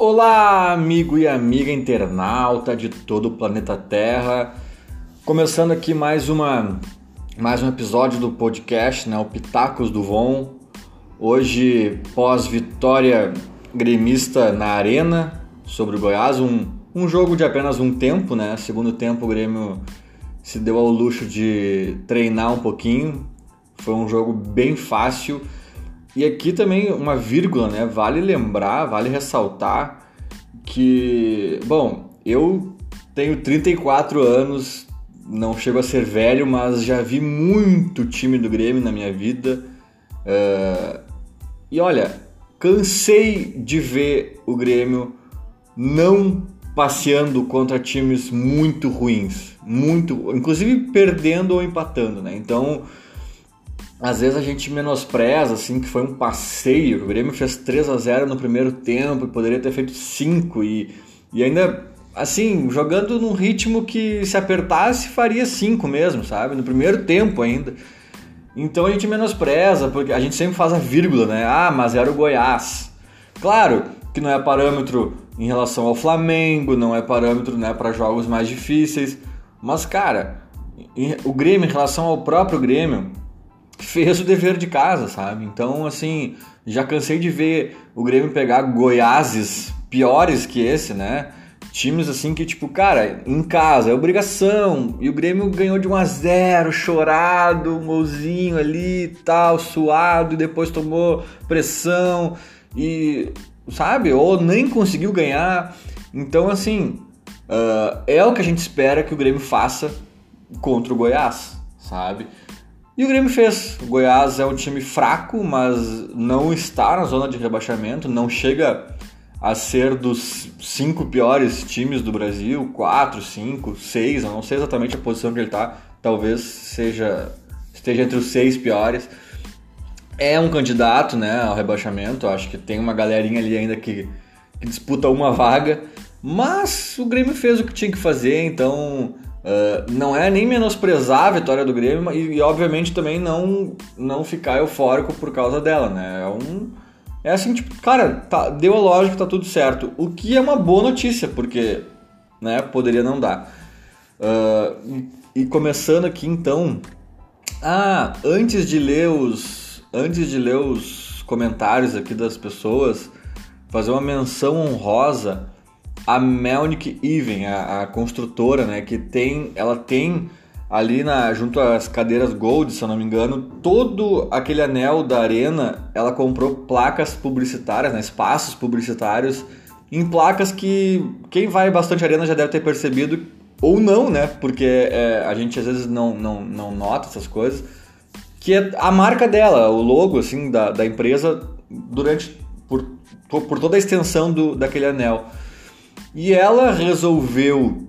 Olá, amigo e amiga internauta de todo o planeta Terra. Começando aqui mais uma mais um episódio do podcast, né, o Pitacos do Von. Hoje, pós vitória gremista na Arena sobre o Goiás, um, um jogo de apenas um tempo, né? Segundo tempo o Grêmio se deu ao luxo de treinar um pouquinho. Foi um jogo bem fácil e aqui também uma vírgula, né? Vale lembrar, vale ressaltar que, bom, eu tenho 34 anos, não chego a ser velho, mas já vi muito time do Grêmio na minha vida. Uh, e olha, cansei de ver o Grêmio não passeando contra times muito ruins, muito, inclusive perdendo ou empatando, né? Então, às vezes a gente menospreza, assim, que foi um passeio. O Grêmio fez 3 a 0 no primeiro tempo e poderia ter feito 5 e, e ainda, assim, jogando num ritmo que se apertasse faria 5 mesmo, sabe? No primeiro tempo ainda. Então a gente menospreza, porque a gente sempre faz a vírgula, né? Ah, mas era o Goiás. Claro que não é parâmetro em relação ao Flamengo, não é parâmetro né, para jogos mais difíceis, mas cara, o Grêmio em relação ao próprio Grêmio fez o dever de casa, sabe? Então, assim, já cansei de ver o Grêmio pegar Goiáses piores que esse, né? Times assim que, tipo, cara, em casa é obrigação. E o Grêmio ganhou de 1 a 0 chorado, um golzinho ali e tal, suado, e depois tomou pressão. E, sabe? Ou nem conseguiu ganhar. Então, assim, uh, é o que a gente espera que o Grêmio faça contra o Goiás, sabe? E o Grêmio fez. O Goiás é um time fraco, mas não está na zona de rebaixamento, não chega a ser dos cinco piores times do Brasil, quatro, cinco, seis, eu não sei exatamente a posição que ele está, talvez seja esteja entre os seis piores. É um candidato, né, ao rebaixamento. Acho que tem uma galerinha ali ainda que, que disputa uma vaga, mas o Grêmio fez o que tinha que fazer, então Uh, não é nem menosprezar a vitória do Grêmio e, e, obviamente também não não ficar eufórico por causa dela, né? É um é assim, tipo, cara, tá, deu a lógica, tá tudo certo. O que é uma boa notícia, porque, né, poderia não dar. Uh, e, e, começando aqui então, ah, antes de ler os antes de ler os comentários aqui das pessoas, fazer uma menção honrosa a Melnick Even, a, a, construtora, né, que tem, ela tem ali na junto às cadeiras Gold, se eu não me engano, todo aquele anel da arena, ela comprou placas publicitárias, né, espaços publicitários em placas que quem vai bastante arena já deve ter percebido ou não, né, porque é, a gente às vezes não, não, não nota essas coisas, que é a marca dela, o logo assim da, da empresa durante por, por toda a extensão do, daquele anel. E ela resolveu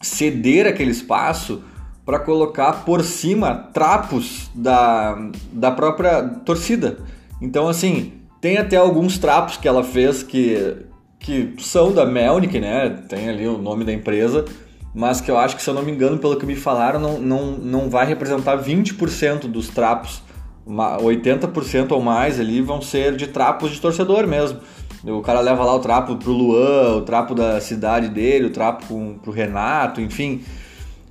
ceder aquele espaço para colocar por cima trapos da, da própria torcida. Então, assim, tem até alguns trapos que ela fez que, que são da Melnick, né? Tem ali o nome da empresa, mas que eu acho que, se eu não me engano, pelo que me falaram, não, não, não vai representar 20% dos trapos. 80% ou mais ali vão ser de trapos de torcedor mesmo. O cara leva lá o trapo pro Luan, o trapo da cidade dele, o trapo pro Renato, enfim.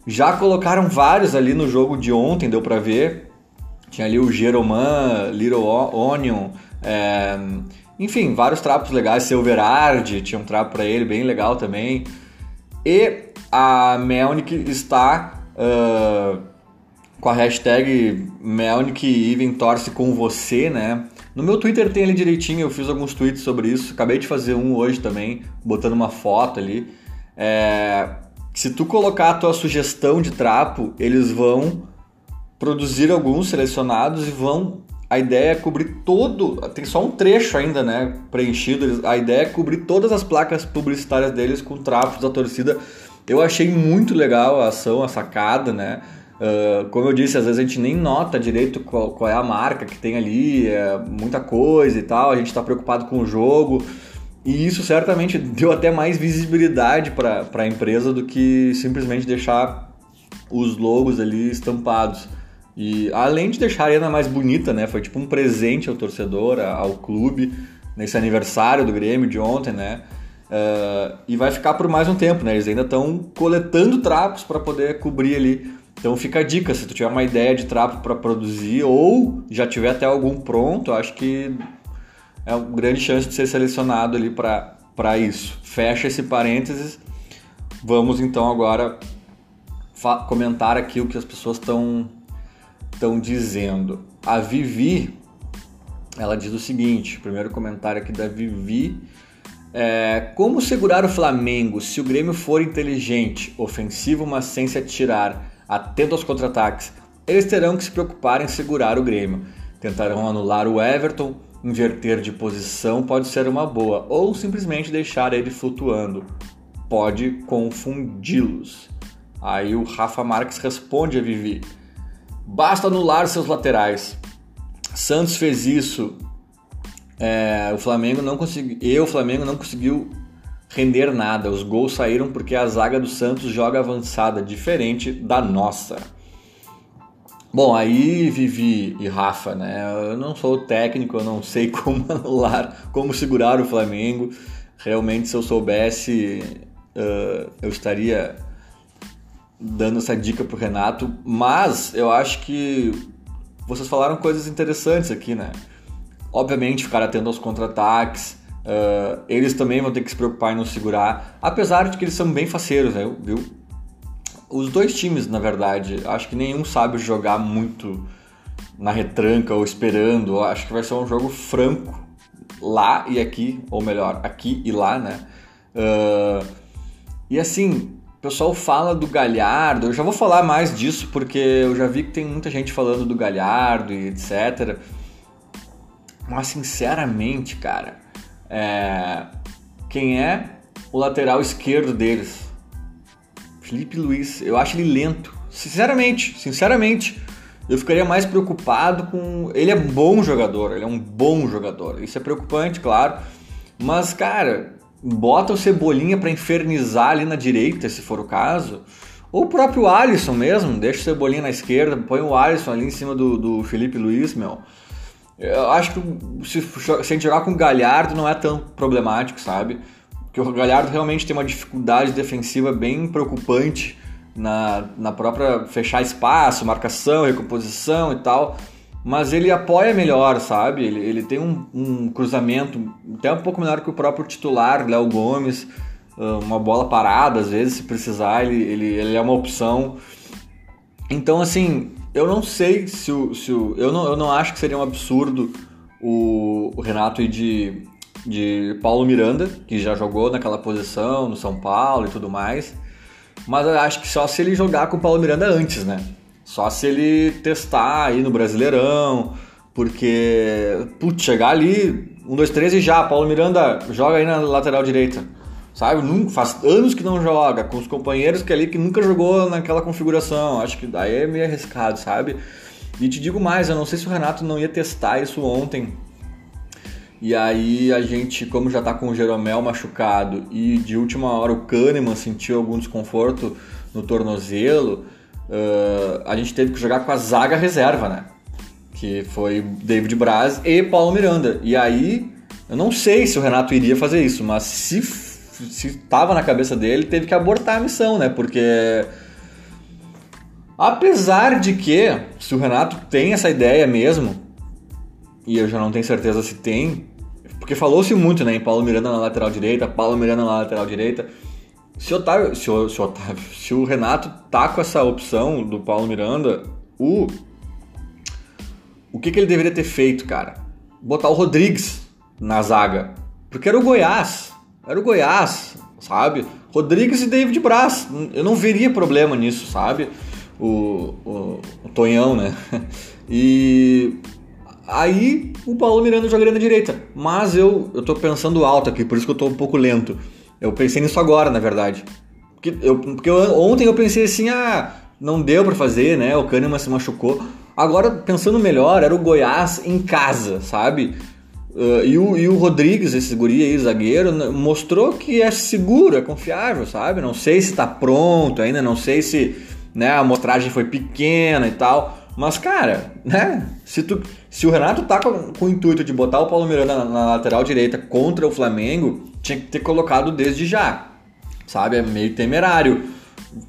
Já colocaram vários ali no jogo de ontem, deu pra ver. Tinha ali o Jeroman, Little Onion, é, enfim, vários trapos legais. Silverard tinha um trapo para ele, bem legal também. E a Melnick está uh, com a hashtag Melnick Even Torce com você, né? No meu Twitter tem ali direitinho, eu fiz alguns tweets sobre isso. Acabei de fazer um hoje também, botando uma foto ali. É, se tu colocar a tua sugestão de trapo, eles vão produzir alguns selecionados e vão. A ideia é cobrir todo. Tem só um trecho ainda, né? Preenchido. A ideia é cobrir todas as placas publicitárias deles com trapos da torcida. Eu achei muito legal a ação, a sacada, né? Uh, como eu disse, às vezes a gente nem nota direito qual, qual é a marca que tem ali, é muita coisa e tal, a gente está preocupado com o jogo. E isso certamente deu até mais visibilidade para a empresa do que simplesmente deixar os logos ali estampados. E além de deixar a arena mais bonita, né? Foi tipo um presente ao torcedor, ao clube, nesse aniversário do Grêmio de ontem, né? Uh, e vai ficar por mais um tempo, né? Eles ainda estão coletando trapos para poder cobrir ali. Então fica a dica, se tu tiver uma ideia de trapo para produzir ou já tiver até algum pronto, acho que é uma grande chance de ser selecionado ali para isso. Fecha esse parênteses. Vamos então agora comentar aqui o que as pessoas estão estão dizendo. A Vivi, ela diz o seguinte, primeiro comentário aqui da Vivi, é, como segurar o Flamengo se o Grêmio for inteligente, ofensivo, mas sem se atirar, atento aos contra-ataques? Eles terão que se preocupar em segurar o Grêmio. Tentarão anular o Everton, inverter de posição pode ser uma boa, ou simplesmente deixar ele flutuando. Pode confundi-los. Aí o Rafa Marques responde a Vivi: basta anular seus laterais. Santos fez isso é, o Flamengo não conseguiu. E o Flamengo não conseguiu render nada. Os gols saíram porque a zaga do Santos joga avançada, diferente da nossa. Bom, aí Vivi e Rafa, né? Eu não sou técnico, eu não sei como anular, como segurar o Flamengo. Realmente, se eu soubesse, uh, eu estaria dando essa dica pro Renato. Mas eu acho que vocês falaram coisas interessantes aqui, né? Obviamente, ficar atento aos contra-ataques. Uh, eles também vão ter que se preocupar em não segurar, apesar de que eles são bem faceiros, né? Viu? Os dois times, na verdade, acho que nenhum sabe jogar muito na retranca ou esperando. Acho que vai ser um jogo franco lá e aqui, ou melhor, aqui e lá, né? Uh, e assim, o pessoal fala do Galhardo, eu já vou falar mais disso porque eu já vi que tem muita gente falando do Galhardo e etc. Mas sinceramente, cara, é... quem é o lateral esquerdo deles? Felipe Luiz. Eu acho ele lento. Sinceramente, sinceramente. Eu ficaria mais preocupado com. Ele é bom jogador, ele é um bom jogador. Isso é preocupante, claro. Mas, cara, bota o Cebolinha para infernizar ali na direita, se for o caso. Ou o próprio Alisson mesmo, deixa o Cebolinha na esquerda, põe o Alisson ali em cima do, do Felipe Luiz, meu. Eu acho que se, se a gente jogar com o Galhardo não é tão problemático, sabe? Porque o Galhardo realmente tem uma dificuldade defensiva bem preocupante na, na própria fechar espaço, marcação, recomposição e tal. Mas ele apoia melhor, sabe? Ele, ele tem um, um cruzamento até um pouco melhor que o próprio titular, Léo Gomes. Ah, uma bola parada, às vezes, se precisar, ele, ele, ele é uma opção. Então, assim, eu não sei se o. Se o eu, não, eu não acho que seria um absurdo o, o Renato ir de, de Paulo Miranda, que já jogou naquela posição no São Paulo e tudo mais. Mas eu acho que só se ele jogar com o Paulo Miranda antes, né? Só se ele testar aí no Brasileirão, porque, putz, chegar ali, um, dois, três e já, Paulo Miranda joga aí na lateral direita sabe? Faz anos que não joga, com os companheiros que ali que nunca jogou naquela configuração. Acho que daí é meio arriscado, sabe? E te digo mais, eu não sei se o Renato não ia testar isso ontem. E aí a gente, como já tá com o Jeromel machucado e de última hora o Kahneman sentiu algum desconforto no tornozelo, uh, a gente teve que jogar com a zaga reserva, né? Que foi David Braz e Paulo Miranda. E aí, eu não sei se o Renato iria fazer isso, mas se se estava na cabeça dele, teve que abortar a missão, né? Porque apesar de que se o Renato tem essa ideia mesmo, e eu já não tenho certeza se tem, porque falou-se muito, né, em Paulo Miranda na lateral direita, Paulo Miranda na lateral direita. Se, Otávio, se, o, se, Otávio, se o Renato tá com essa opção do Paulo Miranda, o o que, que ele deveria ter feito, cara? Botar o Rodrigues na zaga. Porque era o Goiás. Era o Goiás, sabe? Rodrigues e David Braz. Eu não veria problema nisso, sabe? O, o, o Tonhão, né? E aí o Paulo Miranda jogaria na direita. Mas eu, eu tô pensando alto aqui, por isso que eu tô um pouco lento. Eu pensei nisso agora, na verdade. Porque, eu, porque eu, ontem eu pensei assim, ah, não deu para fazer, né? O Kahneman se machucou. Agora, pensando melhor, era o Goiás em casa, sabe? Uh, e, o, e o Rodrigues, esse guri aí, zagueiro, mostrou que é seguro, é confiável, sabe? Não sei se está pronto ainda, não sei se né, a amostragem foi pequena e tal, Mas, cara, né? Se, tu, se o Renato tá com, com o intuito de botar o Paulo Miranda na, na, lateral direita contra o Flamengo, tinha que ter colocado desde já. Sabe? É meio temerário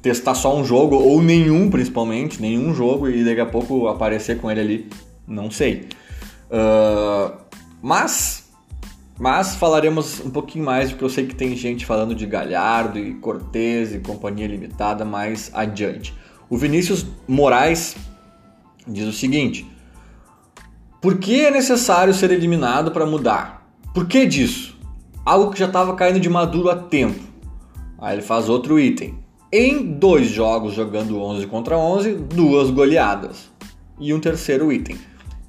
testar só um jogo, ou nenhum principalmente, nenhum jogo, e daqui a pouco aparecer com ele ali. Não sei. Uh, mas, mas falaremos um pouquinho mais, porque eu sei que tem gente falando de Galhardo e Cortez e companhia limitada mais adiante. O Vinícius Moraes diz o seguinte: Por que é necessário ser eliminado para mudar? Por que disso? Algo que já estava caindo de maduro há tempo. Aí ele faz outro item. Em dois jogos jogando 11 contra 11, duas goleadas. E um terceiro item.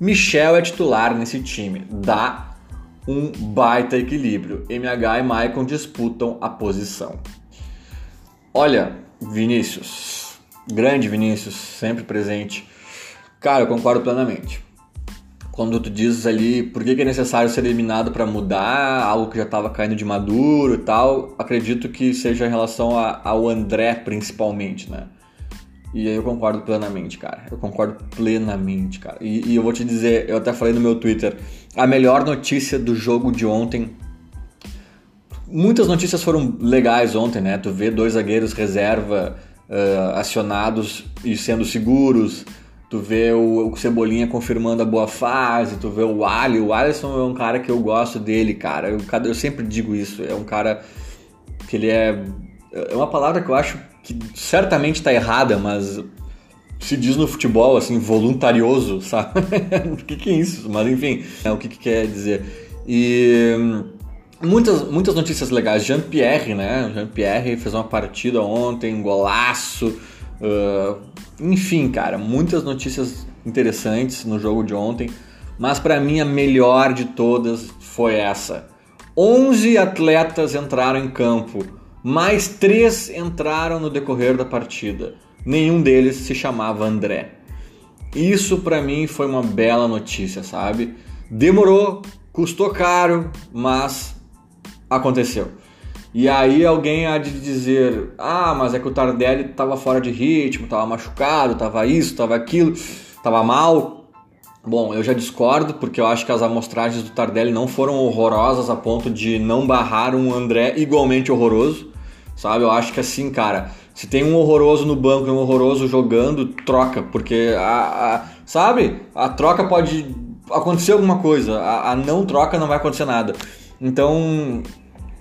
Michel é titular nesse time. Dá um baita equilíbrio. MH e Maicon disputam a posição. Olha, Vinícius, grande Vinícius, sempre presente. Cara, eu concordo plenamente. Quando tu dizes ali por que é necessário ser eliminado para mudar algo que já estava caindo de maduro e tal, acredito que seja em relação a, ao André principalmente, né? E aí eu concordo plenamente, cara. Eu concordo plenamente, cara. E, e, eu vou te dizer, eu até falei no meu Twitter, a melhor notícia do jogo de ontem. Muitas notícias foram legais ontem, né? Tu vê dois zagueiros reserva uh, acionados e sendo seguros. Tu vê o, o, Cebolinha confirmando a boa fase. Tu vê o Ali. O Alisson é um cara que eu gosto dele, cara. Eu, eu sempre digo isso. É um cara que ele é. É uma palavra que eu acho que certamente está errada, mas se diz no futebol assim, voluntarioso, sabe? o que, que, é isso? Mas enfim, é o que, que quer dizer. E hum, muitas, muitas notícias legais. Jean-Pierre, né? Jean-Pierre fez uma partida ontem, um golaço. Uh, enfim, cara, muitas notícias interessantes no jogo de ontem. Mas para mim a melhor de todas foi essa. 11 atletas entraram em campo mais três entraram no decorrer da partida. Nenhum deles se chamava André. Isso para mim foi uma bela notícia, sabe? Demorou, custou caro, mas aconteceu. E aí alguém há de dizer: "Ah, mas é que o Tardelli estava fora de ritmo, estava machucado, estava isso, estava aquilo, estava mal". Bom, eu já discordo, porque eu acho que as amostragens do Tardelli não foram horrorosas a ponto de não barrar um André igualmente horroroso, sabe? Eu acho que assim, cara, se tem um horroroso no banco e um horroroso jogando, troca, porque a, a sabe? A troca pode acontecer alguma coisa, a, a, não troca não vai acontecer nada. Então,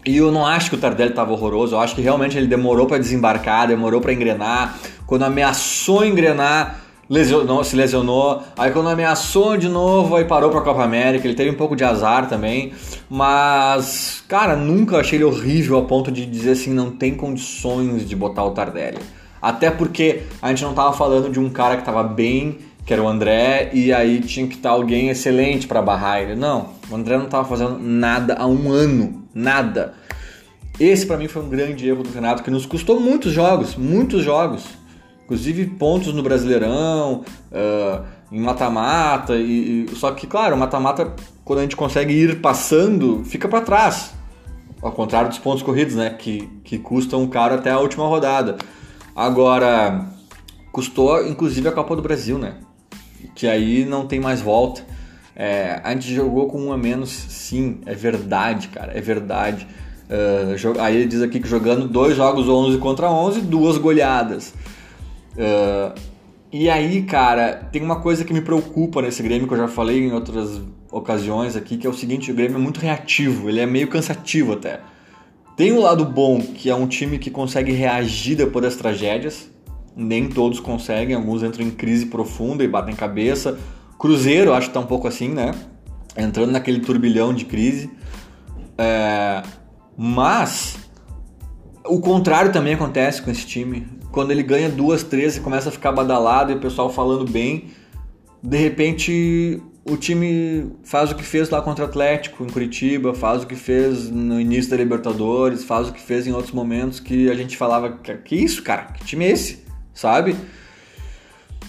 e eu não acho que o Tardelli estava horroroso, eu acho que realmente ele demorou para desembarcar, demorou para engrenar. Quando ameaçou engrenar, lesionou, se lesionou, aí quando ameaçou de novo, aí parou para a Copa América, ele teve um pouco de azar também, mas, cara, nunca achei ele horrível a ponto de dizer assim, não tem condições de botar o Tardelli. Até porque a gente não tava falando de um cara que tava bem, que era o André, e aí tinha que estar alguém excelente para barrar ele. Não, o André não tava fazendo nada há um ano, nada. Esse para mim foi um grande erro do Renato que nos custou muitos jogos, muitos jogos inclusive pontos no Brasileirão, uh, em mata-mata, e, e, só que, claro, mata-mata, quando a gente consegue ir passando, fica para trás. Ao contrário dos pontos corridos, né? Que, que custam caro até a última rodada. Agora, custou inclusive a Copa do Brasil, né? Que aí não tem mais volta. É, a gente jogou com um a menos, sim, é verdade, cara, é verdade. Uh, aí ele diz aqui que jogando dois jogos 11 contra 11, duas goleadas. Uh, e aí, cara, tem uma coisa que me preocupa nesse Grêmio, que eu já falei em outras ocasiões aqui, que é o seguinte, o Grêmio é muito reativo, ele é meio cansativo até. Tem o um lado bom, que é um time que consegue reagir depois das tragédias, nem todos conseguem, alguns entram em crise profunda e batem cabeça. Cruzeiro, acho que tá um pouco assim, né? Entrando naquele turbilhão de crise. É... Mas o contrário também acontece com esse time quando ele ganha duas, três e começa a ficar badalado e o pessoal falando bem, de repente o time faz o que fez lá contra o Atlético em Curitiba, faz o que fez no início da Libertadores, faz o que fez em outros momentos que a gente falava que isso, cara, que time é esse, sabe?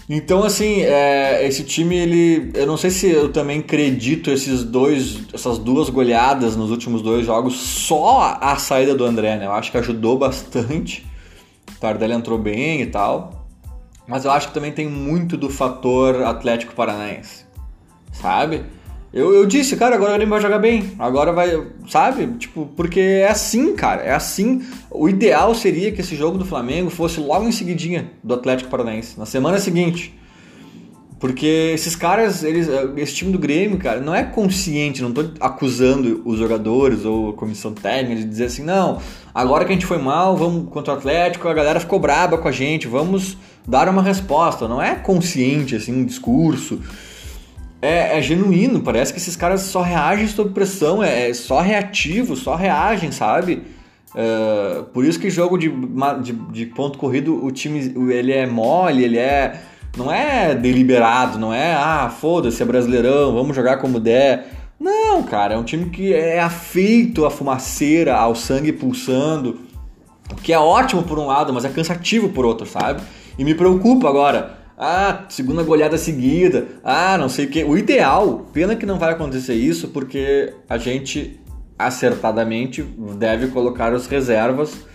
Então assim, é, esse time ele, eu não sei se eu também acredito esses dois, essas duas goleadas nos últimos dois jogos só a saída do André, né? Eu acho que ajudou bastante. Tardelli entrou bem e tal. mas eu acho que também tem muito do fator Atlético Paranaense, sabe? Eu, eu disse, cara, agora o Grêmio vai jogar bem. Agora vai, sabe? Tipo, porque é assim, cara. É assim. O ideal seria que esse jogo do Flamengo fosse logo em seguidinha do Atlético Paranaense, na semana seguinte. Porque esses caras, eles, esse time do Grêmio, cara, não é consciente, não tô acusando os jogadores ou a comissão técnica de dizer assim, não, agora que a gente foi mal, vamos contra o Atlético, a galera ficou braba com a gente, vamos dar uma resposta. Não é consciente, assim, um discurso é, é, genuíno. Parece que esses caras só reagem sob pressão, é, é só reativo, só reagem, sabe? É, por isso que jogo de, de, de, ponto corrido, o time ele é mole, ele é. Não é deliberado, não é, ah, foda-se, é brasileirão, vamos jogar como der. Não, cara, é um time que é afeito à fumaceira, ao sangue pulsando, o que é ótimo por um lado, mas é cansativo por outro, sabe? E me preocupa agora ah, segunda goleada seguida. Ah, não sei o que. O ideal, pena que não vai acontecer isso, porque a gente acertadamente deve colocar as reservas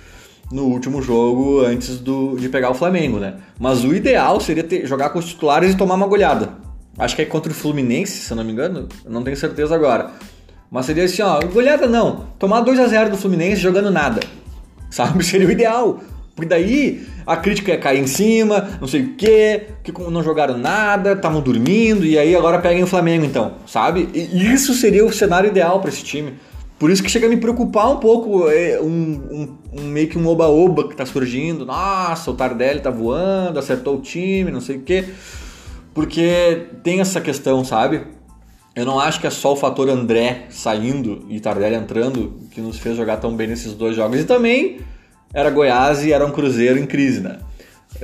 no último jogo antes do, de pegar o Flamengo, né? Mas o ideal seria ter, jogar com os titulares e tomar uma goleada. Acho que é contra o Fluminense, se eu não me engano. Não tenho certeza agora. Mas seria assim, ó, goleada não. Tomar 2 a 0 do Fluminense jogando nada. Sabe? Seria o ideal. Porque daí a crítica ia cair em cima, não sei o quê, que não jogaram nada, estavam dormindo, e aí agora peguem o Flamengo então, sabe? E isso seria o cenário ideal para esse time. Por isso que chega a me preocupar um pouco é, um, um, um meio que um oba-oba que tá surgindo. Nossa, o Tardelli tá voando, acertou o time, não sei o quê. Porque tem essa questão, sabe? Eu não acho que é só o fator André saindo e Tardelli entrando que nos fez jogar tão bem nesses dois jogos. E também era Goiás e era um Cruzeiro em crise, né?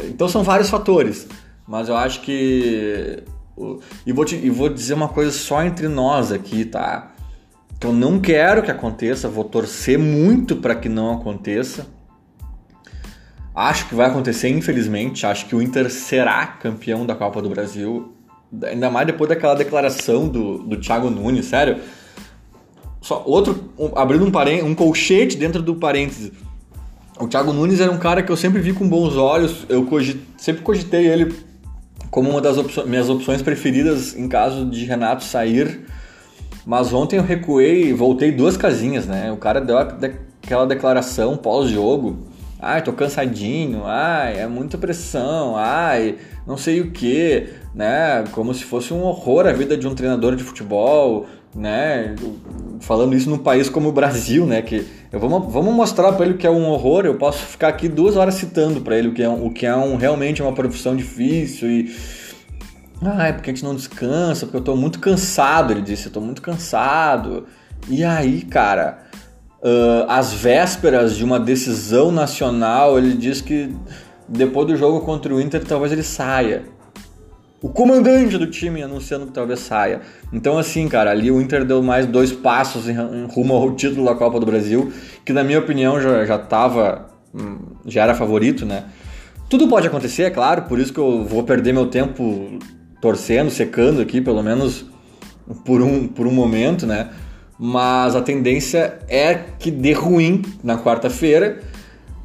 Então são vários fatores, mas eu acho que. E vou, te, e vou dizer uma coisa só entre nós aqui, tá? Que eu não quero que aconteça, vou torcer muito para que não aconteça. Acho que vai acontecer, infelizmente. Acho que o Inter será campeão da Copa do Brasil. Ainda mais depois daquela declaração do, do Thiago Nunes, sério. Só outro, um, abrindo um, um colchete dentro do parênteses o Thiago Nunes era um cara que eu sempre vi com bons olhos, eu cogit, sempre cogitei ele como uma das opções, minhas opções preferidas em caso de Renato sair. Mas ontem eu recuei, voltei duas casinhas, né? O cara deu aquela declaração pós-jogo. Ai, tô cansadinho. Ai, é muita pressão. Ai, não sei o que, né? Como se fosse um horror a vida de um treinador de futebol né? Falando isso num país como o Brasil, né? Que eu vamos, vamos mostrar para ele o que é um horror. Eu posso ficar aqui duas horas citando para ele o que é, o que é um, realmente uma profissão difícil e ah, é porque a gente não descansa, porque eu tô muito cansado, ele disse, eu tô muito cansado. E aí, cara, uh, às vésperas de uma decisão nacional, ele diz que depois do jogo contra o Inter talvez ele saia o comandante do time anunciando que talvez saia. Então, assim, cara, ali o Inter deu mais dois passos em, rumo ao título da Copa do Brasil, que na minha opinião já, já tava. Hum, já era favorito, né? Tudo pode acontecer, é claro, por isso que eu vou perder meu tempo torcendo, secando aqui, pelo menos por um, por um momento, né? Mas a tendência é que dê ruim na quarta-feira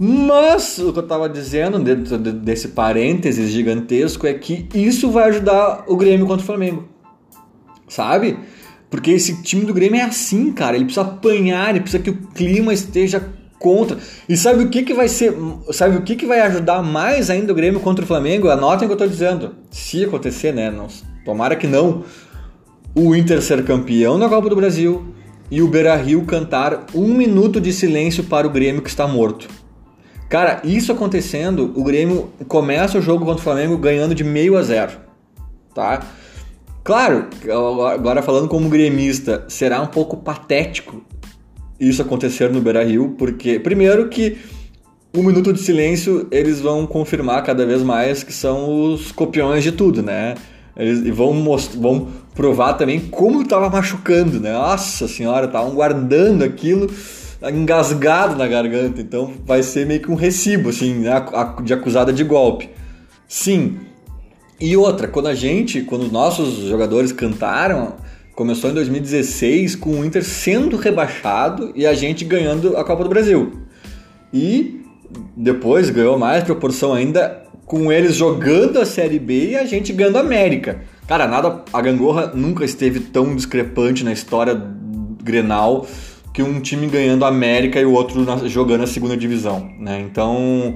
mas o que eu estava dizendo dentro desse parênteses gigantesco é que isso vai ajudar o Grêmio contra o Flamengo. Sabe? Porque esse time do Grêmio é assim, cara. Ele precisa apanhar, ele precisa que o clima esteja contra. E sabe o que, que vai ser. Sabe o que, que vai ajudar mais ainda o Grêmio contra o Flamengo? Anotem o que eu estou dizendo. Se acontecer, né? Não, tomara que não. O Inter ser campeão da Copa do Brasil e o Beira Rio cantar um minuto de silêncio para o Grêmio que está morto. Cara, isso acontecendo, o Grêmio começa o jogo contra o Flamengo ganhando de meio a zero, tá? Claro, agora falando como gremista, será um pouco patético isso acontecer no Beira-Rio, porque primeiro que um minuto de silêncio eles vão confirmar cada vez mais que são os copiões de tudo, né? Eles vão, vão provar também como estava machucando, né? Nossa senhora, estavam guardando aquilo engasgado na garganta, então vai ser meio que um recibo, assim, né, de acusada de golpe. Sim. E outra, quando a gente, quando nossos jogadores cantaram, começou em 2016 com o Inter sendo rebaixado e a gente ganhando a Copa do Brasil. E depois ganhou mais proporção ainda com eles jogando a Série B e a gente ganhando a América. Cara, nada, a Gangorra nunca esteve tão discrepante na história Grenal que um time ganhando a América e o outro jogando a segunda divisão, né? Então,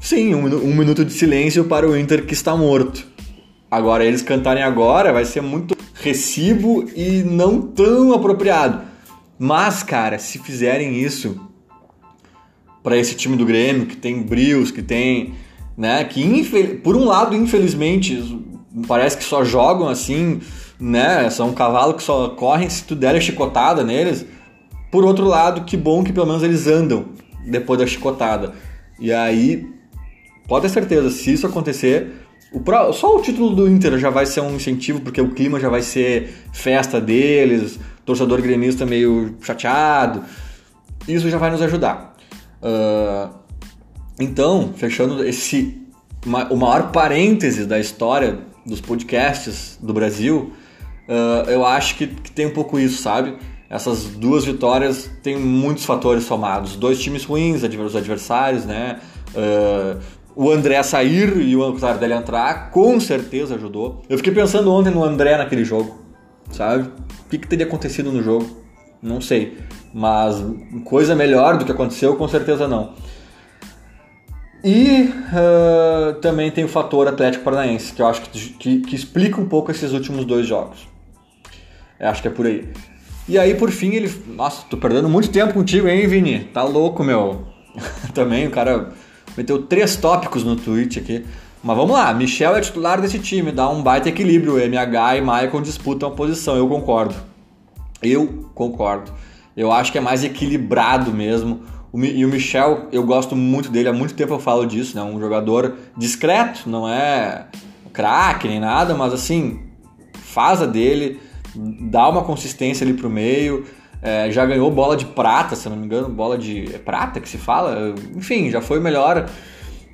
sim, um, um minuto de silêncio para o Inter que está morto. Agora, eles cantarem agora vai ser muito recibo e não tão apropriado. Mas, cara, se fizerem isso para esse time do Grêmio, que tem brios, que tem. Né, que por um lado, infelizmente, parece que só jogam assim, né? São um cavalo que só correm se tu der a chicotada neles. Por outro lado, que bom que pelo menos eles andam depois da chicotada. E aí, pode ter certeza, se isso acontecer, o pro... só o título do Inter já vai ser um incentivo, porque o clima já vai ser festa deles, torcedor gremista meio chateado. Isso já vai nos ajudar. Uh, então, fechando esse o maior parêntese da história dos podcasts do Brasil, uh, eu acho que, que, tem um pouco isso, sabe? Essas duas vitórias têm muitos fatores somados. Dois times ruins, os adversários, né? Uh, o André sair e o Tardelli entrar, com certeza ajudou. Eu fiquei pensando ontem no André naquele jogo, sabe? O que, que teria acontecido no jogo? Não sei. Mas coisa melhor do que aconteceu, com certeza não. E uh, também tem o fator Atlético Paranaense, que eu acho que, que, que, explica um pouco esses últimos dois jogos. Eu acho que é por aí. E aí, por fim, ele. Nossa, tô perdendo muito tempo contigo, hein, Vini? Tá louco, meu. também o cara meteu três tópicos no tweet aqui. Mas vamos lá, Michel é titular desse time, dá um baita equilíbrio. MH e Michael disputam a posição, eu concordo. Eu concordo. Eu acho que é mais equilibrado mesmo. E o Michel, eu gosto muito dele, há muito tempo eu falo disso, né? Um jogador discreto, não é craque nem nada, mas assim, faz a dele, dá uma consistência ali pro meio. É, já ganhou bola de prata, se não me engano, bola de é prata que se fala. Enfim, já foi o melhor.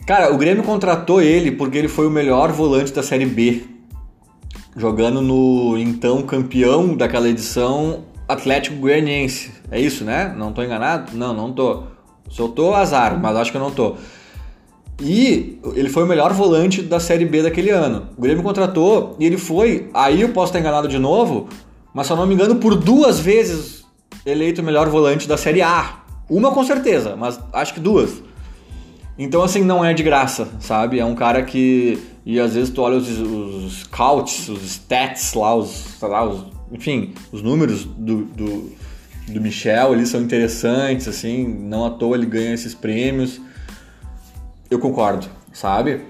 Cara, o Grêmio contratou ele porque ele foi o melhor volante da Série B, jogando no então campeão daquela edição Atlético Goianiense. É isso, né? Não tô enganado? Não, não tô. Eu tô, azar, mas acho que eu não tô. E ele foi o melhor volante da Série B daquele ano. O Grêmio contratou e ele foi. Aí eu posso estar enganado de novo, mas se eu não me engano, por duas vezes eleito o melhor volante da Série A. Uma com certeza, mas acho que duas. Então, assim, não é de graça, sabe? É um cara que. E às vezes tu olha os, os scouts, os stats lá, os, sei lá, os enfim, os números do, do, do Michel eles são interessantes, assim, não à toa ele ganha esses prêmios. Eu concordo, sabe?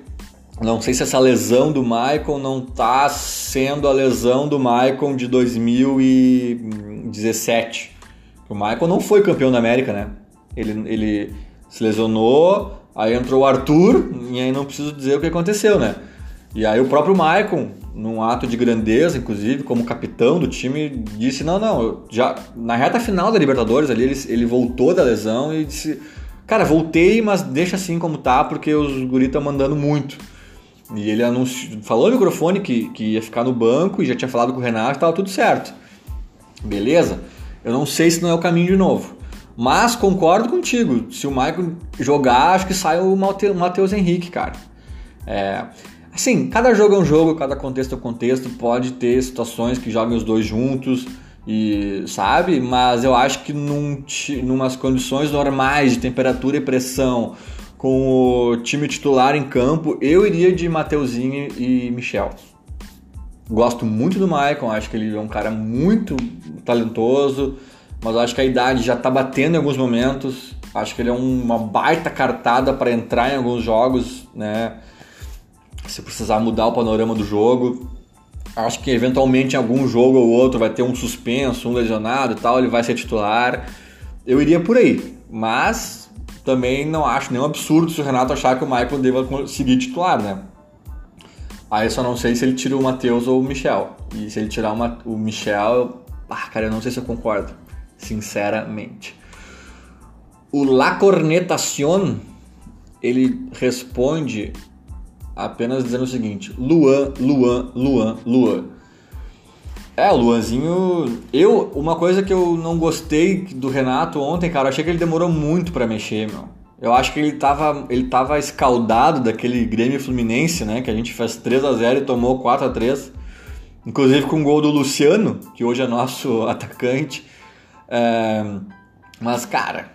Não sei se essa lesão do Michael não tá sendo a lesão do Michael de 2017. O Michael não foi campeão da América, né? Ele, ele se lesionou, aí entrou o Arthur, e aí não preciso dizer o que aconteceu, né? E aí o próprio Maicon, num ato de grandeza, inclusive, como capitão do time, disse, não, não, já na reta final da Libertadores ali, ele, ele voltou da lesão e disse, cara, voltei, mas deixa assim como tá, porque os guri estão mandando muito. E ele anunciou, falou no microfone que, que ia ficar no banco e já tinha falado com o Renato tava tudo certo. Beleza? Eu não sei se não é o caminho de novo. Mas concordo contigo. Se o Michael jogar, acho que sai o Matheus Henrique, cara. É, Assim, cada jogo é um jogo, cada contexto é um contexto, pode ter situações que joguem os dois juntos e sabe, mas eu acho que num, numas condições normais de temperatura e pressão, com o time titular em campo, eu iria de Mateuzinho e Michel. Gosto muito do Maicon, acho que ele é um cara muito talentoso, mas acho que a idade já tá batendo em alguns momentos. Acho que ele é uma baita cartada para entrar em alguns jogos, né? se precisar mudar o panorama do jogo. Acho que eventualmente em algum jogo ou outro vai ter um suspenso, um lesionado e tal, ele vai ser titular. Eu iria por aí, mas também não acho nenhum absurdo se o Renato achar que o Michael deva seguir titular, né? Aí só não sei se ele tira o Matheus ou o Michel. E se ele tirar uma, o Michel, ah, cara, eu não sei se eu concordo, sinceramente. O La Cornetación, ele responde apenas dizendo o seguinte: Luan, Luan, Luan, Luan. É, o Luanzinho. Eu, uma coisa que eu não gostei do Renato ontem, cara, eu achei que ele demorou muito para mexer, meu. Eu acho que ele tava, ele tava escaldado daquele Grêmio Fluminense, né? Que a gente fez 3 a 0 e tomou 4 a 3 Inclusive com o gol do Luciano, que hoje é nosso atacante. É... Mas, cara,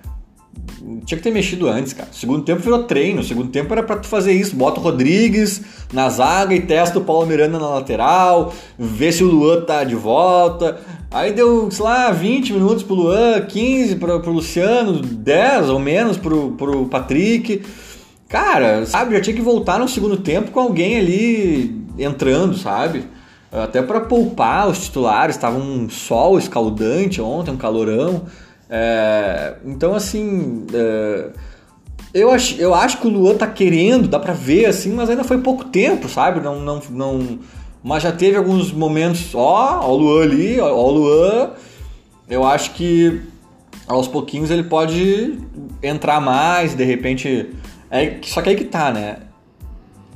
tinha que ter mexido antes, cara. segundo tempo virou treino. segundo tempo era para tu fazer isso. Bota o Rodrigues na zaga e testa o Paulo Miranda na lateral. Vê se o Luan tá de volta. Aí deu, sei lá, 20 minutos pro Luan, 15 pro, pro Luciano, 10 ou menos pro, pro Patrick. Cara, sabe, já tinha que voltar no segundo tempo com alguém ali entrando, sabe? Até para poupar os titulares, estava um sol escaldante ontem, um calorão. É, então, assim, é, eu, acho, eu acho que o Luan tá querendo, dá pra ver, assim, mas ainda foi pouco tempo, sabe? Não, não, não, mas já teve alguns momentos, ó, ó o Luan ali, ó, ó o Luan. Eu acho que aos pouquinhos ele pode entrar mais, de repente. É, só que aí que tá, né?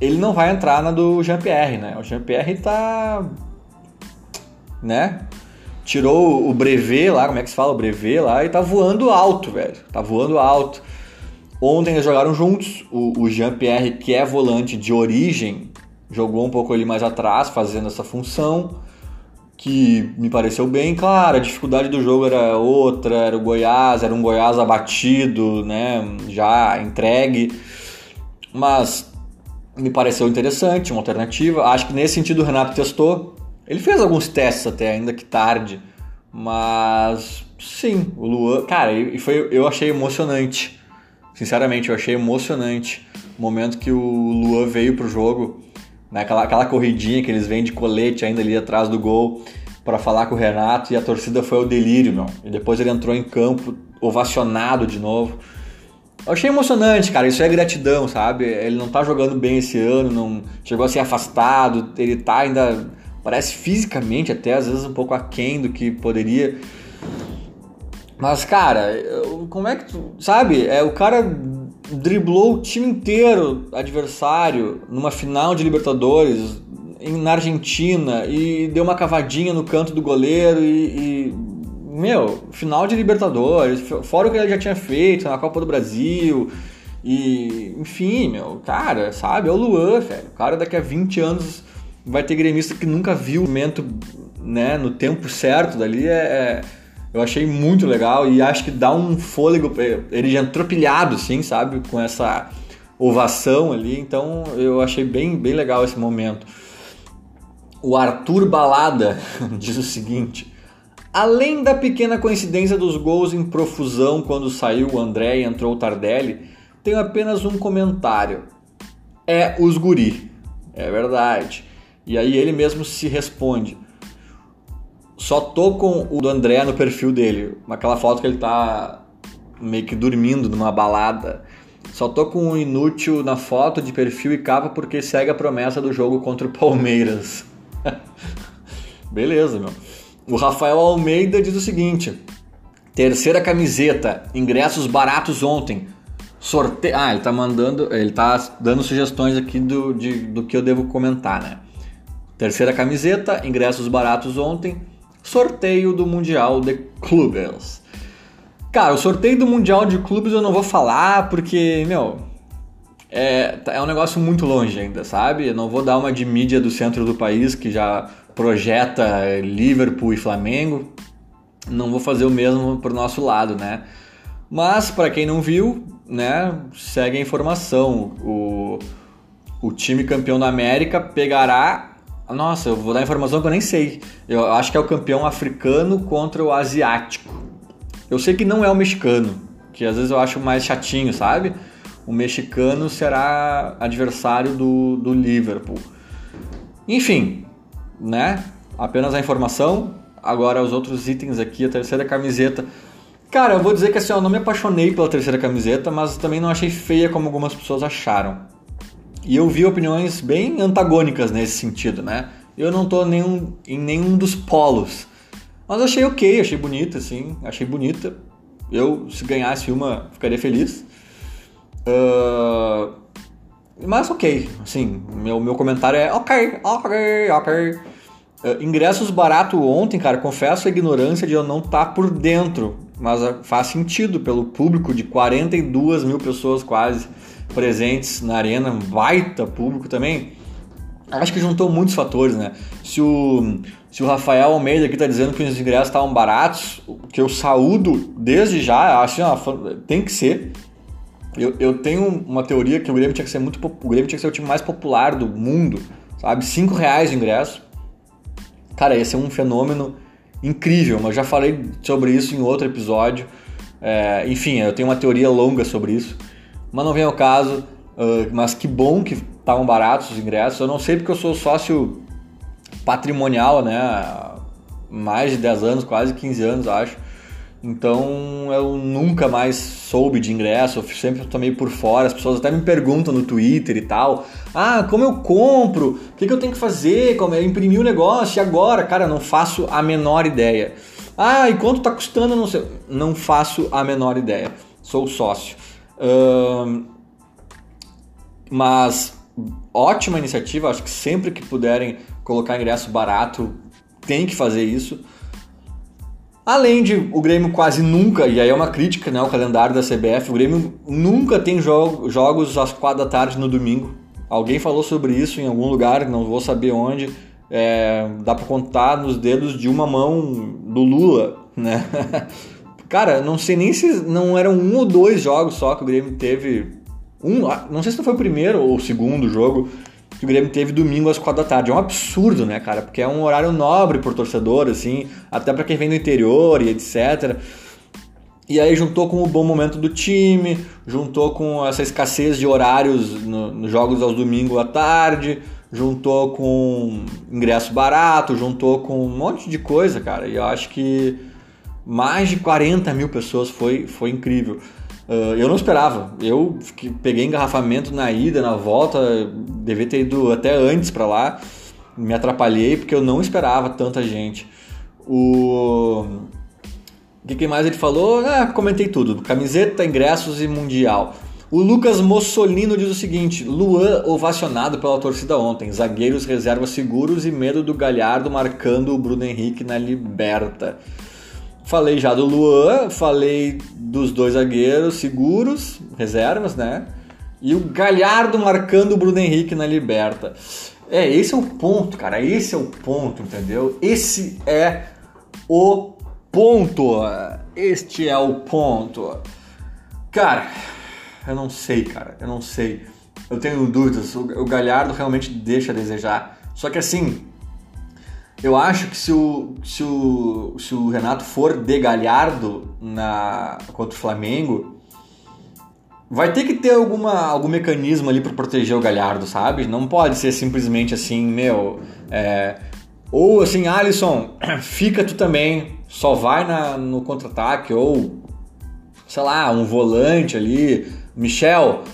Ele não vai entrar na do Jean-Pierre, né? O Jean-Pierre tá. né? Tirou o brevet lá, como é que se fala? O brevet lá e tá voando alto, velho. Tá voando alto. Ontem eles jogaram juntos. O, o Jean-Pierre, que é volante de origem, jogou um pouco ali mais atrás, fazendo essa função, que me pareceu bem. Claro, a dificuldade do jogo era outra, era o Goiás, era um Goiás abatido, né, já entregue, mas me pareceu interessante, uma alternativa. Acho que nesse sentido o Renato testou. Ele fez alguns testes até, ainda que tarde, mas sim, o Luan, cara, e foi, eu achei emocionante. Sinceramente, eu achei emocionante o momento que o Luan veio pro jogo né? Aquela, aquela corridinha que eles vêm de colete ainda ali atrás do gol para falar com o Renato e a torcida foi ao delírio, meu. E depois ele entrou em campo ovacionado de novo. Eu achei emocionante, cara. Isso é gratidão, sabe? Ele não tá jogando bem esse ano, não chegou a ser afastado, ele tá ainda parece fisicamente até às vezes um pouco aquém do que poderia. Mas cara, como é que tu, sabe? É o cara driblou o time inteiro adversário numa final de Libertadores na Argentina e deu uma cavadinha no canto do goleiro e, e meu, final de Libertadores, fora o que ele já tinha feito na Copa do Brasil e enfim, meu, cara, sabe, é o Luan, velho. O cara daqui a 20 anos vai ter gremista que nunca viu o momento, né, no tempo certo dali é, é eu achei muito legal e acho que dá um fôlego. É, ele já entrou pilhado, sim, sabe? Com essa ovação ali. Então eu achei bem, bem legal esse momento. O Arthur Balada diz o seguinte: Além da pequena coincidência dos gols em profusão quando saiu o André e entrou o Tardelli, tenho apenas um comentário. É os guri. É verdade. E aí ele mesmo se responde. Só tô com o do André no perfil dele. Aquela foto que ele tá meio que dormindo numa balada. Só tô com o inútil na foto de perfil e capa porque segue a promessa do jogo contra o Palmeiras. Beleza, meu. O Rafael Almeida diz o seguinte: terceira camiseta, ingressos baratos ontem. Sorteio. Ah, ele tá mandando. Ele tá dando sugestões aqui do, de, do que eu devo comentar, né? Terceira camiseta, ingressos baratos ontem sorteio do Mundial de Clubes. Cara, o sorteio do Mundial de Clubes eu não vou falar porque, meu, é, é um negócio muito longe ainda, sabe? Eu não vou dar uma de mídia do centro do país que já projeta Liverpool e Flamengo. Não vou fazer o mesmo pro nosso lado, né? Mas para quem não viu, né, segue a informação. O, o time campeão da América pegará nossa, eu vou dar informação que eu nem sei. Eu acho que é o campeão africano contra o asiático. Eu sei que não é o mexicano, que às vezes eu acho mais chatinho, sabe? O mexicano será adversário do, do Liverpool. Enfim, né? Apenas a informação. Agora os outros itens aqui, a terceira camiseta. Cara, eu vou dizer que assim, eu não me apaixonei pela terceira camiseta, mas também não achei feia como algumas pessoas acharam. E eu vi opiniões bem antagônicas nesse sentido, né? Eu não tô nenhum, em nenhum dos polos. Mas achei ok, achei bonita, assim, achei bonita. Eu, se ganhasse uma, ficaria feliz. Uh, mas ok, assim, meu, meu comentário é ok, ok, ok. Uh, ingressos barato ontem, cara, confesso a ignorância de eu não estar tá por dentro mas ah, faz sentido pelo público de 42 mil pessoas quase presentes na arena, um baita público também. Acho que juntou muitos fatores, né? Se o, se o Rafael Almeida aqui tá dizendo que os ingressos estavam baratos, que eu saúdo desde já, acho que tem que ser. Eu, eu tenho uma teoria que o Grêmio tinha que ser muito o Grêmio tinha que ser o time mais popular do mundo, sabe? Cinco reais o ingresso. Cara, esse é um fenômeno incrível, mas já falei sobre isso em outro episódio. É, enfim, eu tenho uma teoria longa sobre isso, mas não vem ao caso. Uh, mas que bom que estavam baratos os ingressos. Eu não sei porque eu sou sócio patrimonial, né? Mais de 10 anos, quase 15 anos, acho. Então eu nunca mais soube de ingresso, eu sempre tomei por fora. As pessoas até me perguntam no Twitter e tal: ah, como eu compro? O que, que eu tenho que fazer? Como eu imprimi o negócio? E agora? Cara, não faço a menor ideia. Ah, e quanto tá custando? Não sei. Não faço a menor ideia. Sou sócio. Mas ótima iniciativa, acho que sempre que puderem colocar ingresso barato, tem que fazer isso. Além de o Grêmio quase nunca, e aí é uma crítica, né, o calendário da CBF, o Grêmio nunca tem jo jogos às quatro da tarde no domingo. Alguém falou sobre isso em algum lugar, não vou saber onde. É, dá para contar nos dedos de uma mão do Lula, né? Cara, não sei nem se não eram um ou dois jogos só que o Grêmio teve. Um, não sei se não foi o primeiro ou o segundo jogo que o Grêmio teve domingo às quatro da tarde. É um absurdo, né, cara? Porque é um horário nobre por torcedor, assim, até para quem vem do interior e etc. E aí juntou com o bom momento do time, juntou com essa escassez de horários nos no jogos aos domingos à tarde, juntou com ingresso barato, juntou com um monte de coisa, cara. E eu acho que mais de 40 mil pessoas foi, foi incrível. Uh, eu não esperava. Eu peguei engarrafamento na ida, na volta, devia ter ido até antes para lá. Me atrapalhei porque eu não esperava tanta gente. O que, que, mais ele falou? Ah, comentei tudo. Camiseta, ingressos e mundial. O Lucas Mussolino diz o seguinte: Luan ovacionado pela torcida ontem. Zagueiros reservas seguros e medo do Galhardo marcando o Bruno Henrique na liberta. Falei já do Luan, falei dos dois zagueiros seguros, reservas, né? E o Galhardo marcando o Bruno Henrique na liberta. É, esse é o ponto, cara. Esse é o ponto, entendeu? Esse é o ponto. Este é o ponto. Cara, eu não sei, cara. Eu não sei. Eu tenho dúvidas. O Galhardo realmente deixa a desejar. Só que assim, eu acho que se o, se o, se o Renato for de Galhardo na, contra o Flamengo, vai ter que ter alguma, algum mecanismo ali para proteger o Galhardo, sabe? Não pode ser simplesmente assim, meu. É, ou assim, Alisson, fica tu também, só vai na, no contra-ataque, ou sei lá, um volante ali. Michel,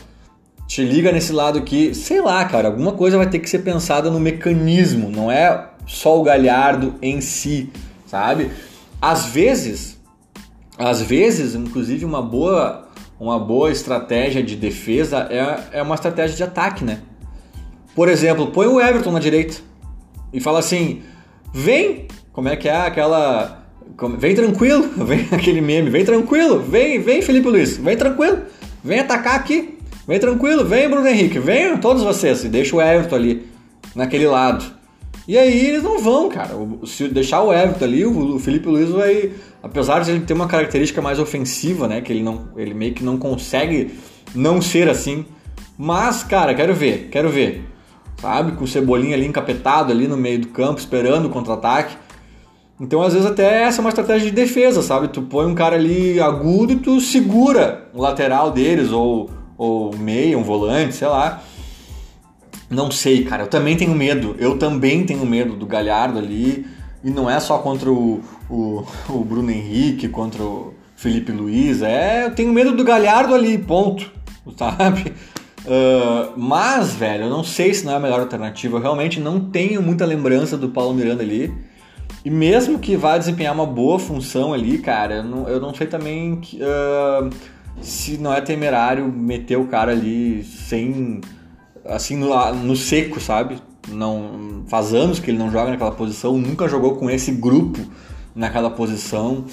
te liga nesse lado aqui. Sei lá, cara, alguma coisa vai ter que ser pensada no mecanismo, não é só o Galhardo em si, sabe? Às vezes, às vezes, inclusive uma boa, uma boa estratégia de defesa é, é uma estratégia de ataque, né? Por exemplo, põe o Everton na direita e fala assim: vem, como é que é aquela. Vem tranquilo, vem aquele meme, vem tranquilo, vem, vem Felipe Luiz, vem tranquilo, vem atacar aqui, vem tranquilo, vem Bruno Henrique, venham todos vocês, e deixa o Everton ali, naquele lado. E aí eles não vão, cara. Se deixar o Everton ali, o Felipe Luiz vai. Apesar de ele ter uma característica mais ofensiva, né? Que ele, não, ele meio que não consegue não ser assim. Mas, cara, quero ver, quero ver. Sabe? Com o Cebolinha ali encapetado ali no meio do campo, esperando o contra-ataque. Então, às vezes, até essa é uma estratégia de defesa, sabe? Tu põe um cara ali agudo e tu segura o lateral deles, ou, ou meio, um volante, sei lá. Não sei, cara. Eu também tenho medo. Eu também tenho medo do Galhardo ali. E não é só contra o, o, o Bruno Henrique, contra o Felipe Luiz. É, eu tenho medo do Galhardo ali, ponto. Sabe? Uh, mas, velho, eu não sei se não é a melhor alternativa. Eu realmente não tenho muita lembrança do Paulo Miranda ali. E mesmo que vá desempenhar uma boa função ali, cara, eu não, eu não sei também que, uh, se não é temerário meter o cara ali sem assim no, no seco, sabe? Não faz anos que ele não joga naquela posição, nunca jogou com esse grupo naquela posição.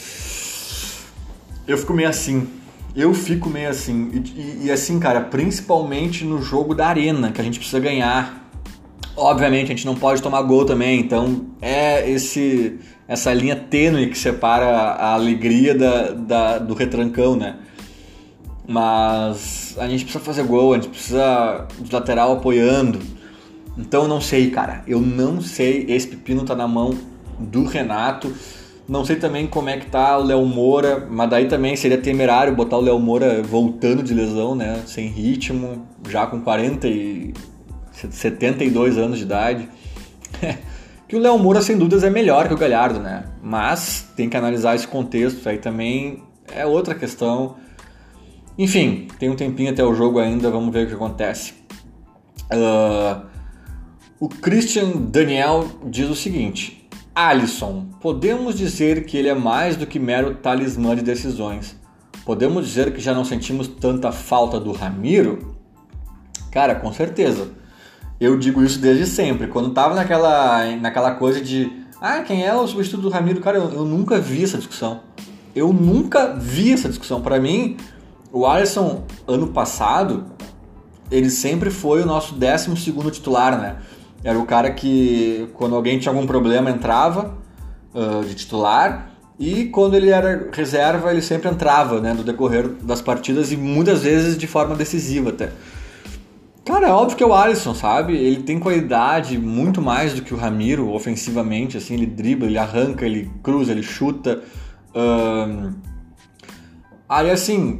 Eu fico meio assim. Eu fico meio assim. E, e, e, assim, cara, principalmente no jogo da arena, que a gente precisa ganhar. Obviamente, a gente não pode tomar gol também, então é esse essa linha tênue que separa a alegria da, da, do retrancão, né? Mas a gente precisa fazer gol, a gente precisa de lateral apoiando. Então eu não sei, cara. Eu não sei. Esse pepino tá na mão do Renato. Não sei também como é que tá o Léo Moura, mas daí também seria temerário botar o Léo Moura voltando de lesão, né? Sem ritmo, já com 40 e 72 anos de idade. que o Léo Moura, sem dúvidas, é melhor que o Galhardo, né? Mas tem que analisar esse contexto, aí também é outra questão. Enfim, tem um tempinho até o jogo ainda, vamos ver o que acontece. Uh, o Christian Daniel diz o seguinte: Alisson, podemos dizer que ele é mais do que mero talismã de decisões. Podemos dizer que já não sentimos tanta falta do Ramiro? Cara, com certeza. Eu digo isso desde sempre. Quando tava naquela, naquela coisa de ah, quem é o substituto do Ramiro? Cara, eu, eu nunca vi essa discussão. Eu nunca vi essa discussão. Para mim, o Alisson, ano passado, ele sempre foi o nosso 12 titular, né? Era o cara que, quando alguém tinha algum problema, entrava uh, de titular. E quando ele era reserva, ele sempre entrava né, no decorrer das partidas e muitas vezes de forma decisiva até. Cara, é óbvio que é o Alisson, sabe? Ele tem qualidade muito mais do que o Ramiro ofensivamente, assim, ele dribla, ele arranca, ele cruza, ele chuta. Aí assim,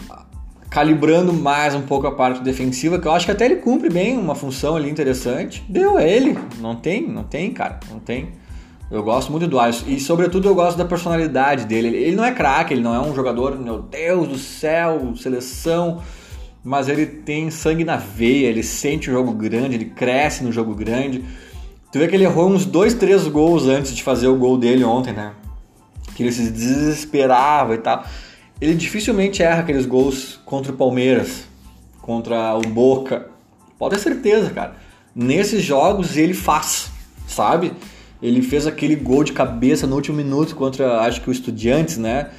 calibrando mais um pouco a parte defensiva, que eu acho que até ele cumpre bem uma função ali interessante. Deu, é ele. Não tem, não tem, cara, não tem. Eu gosto muito do Alisson e, sobretudo, eu gosto da personalidade dele. Ele não é craque, ele não é um jogador, meu Deus do céu, seleção, mas ele tem sangue na veia, ele sente o jogo grande, ele cresce no jogo grande. Tu vê que ele errou uns dois, três gols antes de fazer o gol dele ontem, né? Que ele se desesperava e tal ele dificilmente erra aqueles gols contra o Palmeiras, contra o Boca. Pode ter certeza, cara. Nesses jogos ele faz, sabe? Ele fez aquele gol de cabeça no último minuto contra, acho que o Estudiantes, né?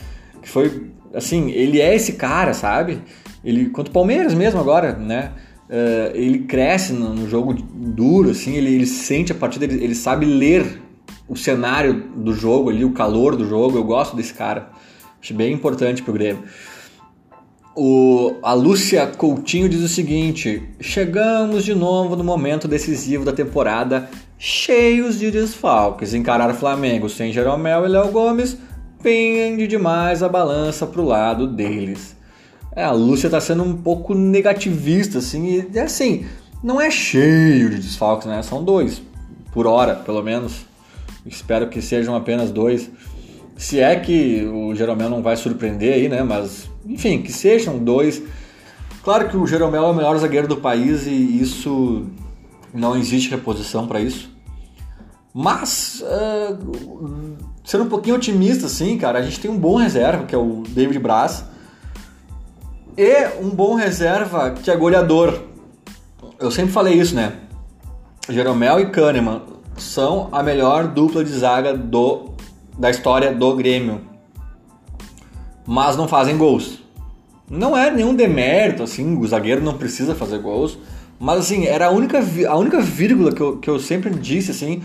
Que foi, assim, ele é esse cara, sabe? Ele contra o Palmeiras mesmo agora, né? Uh, ele cresce no, no, jogo duro, assim, ele, ele sente a partida, ele, ele sabe ler o cenário do jogo ali, o calor do jogo. Eu gosto desse cara. Acho bem importante pro Grêmio. O, a Lúcia Coutinho diz o seguinte: chegamos de novo no momento decisivo da temporada, cheios de desfalques. Encarar Flamengo sem Jeromel e Léo Gomes pende demais a balança pro lado deles. É, a Lúcia tá sendo um pouco negativista, assim, e assim, não é cheio de desfalques, né? São dois por hora, pelo menos. Espero que sejam apenas dois. Se é que o Jeromel não vai surpreender aí, né? Mas, enfim, que sejam dois. Claro que o Jeromel é o melhor zagueiro do país e isso não existe reposição para isso. Mas, uh, sendo um pouquinho otimista, assim, cara, a gente tem um bom reserva, que é o David Braz, e um bom reserva que é goleador. Eu sempre falei isso, né? Jeromel e Kahneman são a melhor dupla de zaga do da história do Grêmio. Mas não fazem gols. Não é nenhum demérito, assim, o zagueiro não precisa fazer gols. Mas assim, era a única, a única vírgula que eu, que eu sempre disse, assim,